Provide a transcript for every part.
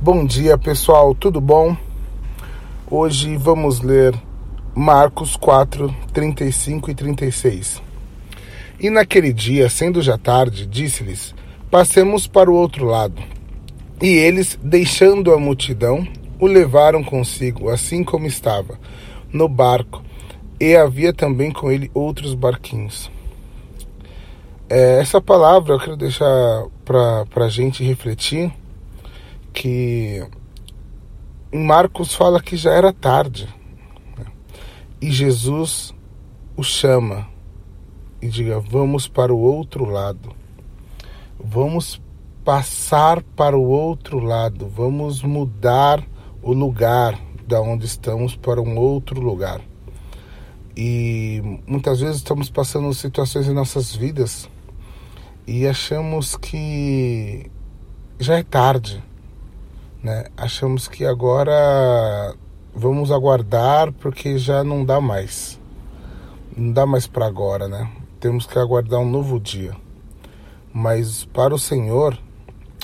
Bom dia, pessoal, tudo bom? Hoje vamos ler Marcos 4, 35 e 36. E naquele dia, sendo já tarde, disse-lhes: Passemos para o outro lado. E eles, deixando a multidão, o levaram consigo, assim como estava, no barco, e havia também com ele outros barquinhos. É, essa palavra eu quero deixar para a gente refletir que Marcos fala que já era tarde né? e Jesus o chama e diga: vamos para o outro lado, vamos passar para o outro lado, vamos mudar o lugar da onde estamos para um outro lugar. E muitas vezes estamos passando situações em nossas vidas e achamos que já é tarde, né? Achamos que agora vamos aguardar porque já não dá mais. Não dá mais para agora, né? Temos que aguardar um novo dia. Mas para o Senhor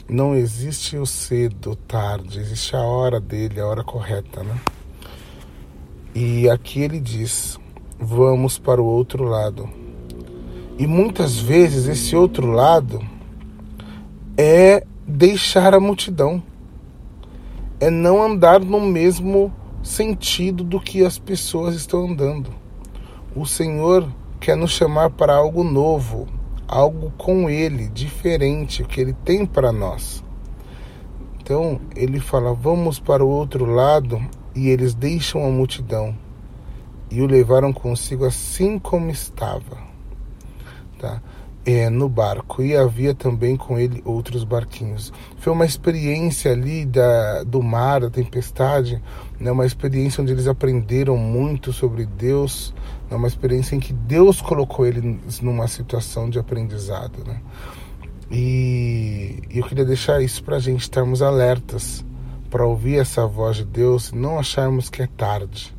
não existe o cedo, tarde, existe a hora dele, a hora correta, né? E aqui ele diz: vamos para o outro lado e muitas vezes esse outro lado é deixar a multidão, é não andar no mesmo sentido do que as pessoas estão andando. O Senhor quer nos chamar para algo novo, algo com Ele, diferente, o que Ele tem para nós. Então ele fala: vamos para o outro lado, e eles deixam a multidão e o levaram consigo assim como estava tá? É, no barco e havia também com ele outros barquinhos. Foi uma experiência ali da, do mar, da tempestade, né? uma experiência onde eles aprenderam muito sobre Deus, né? uma experiência em que Deus colocou eles numa situação de aprendizado. Né? E, e eu queria deixar isso para a gente estarmos alertas para ouvir essa voz de Deus e não acharmos que é tarde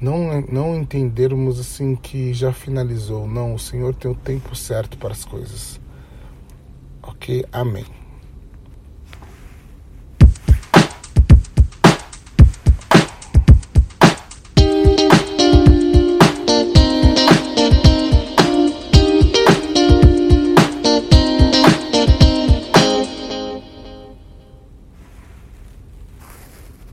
não, não entendermos assim que já finalizou. Não, o Senhor tem o tempo certo para as coisas. Ok? Amém.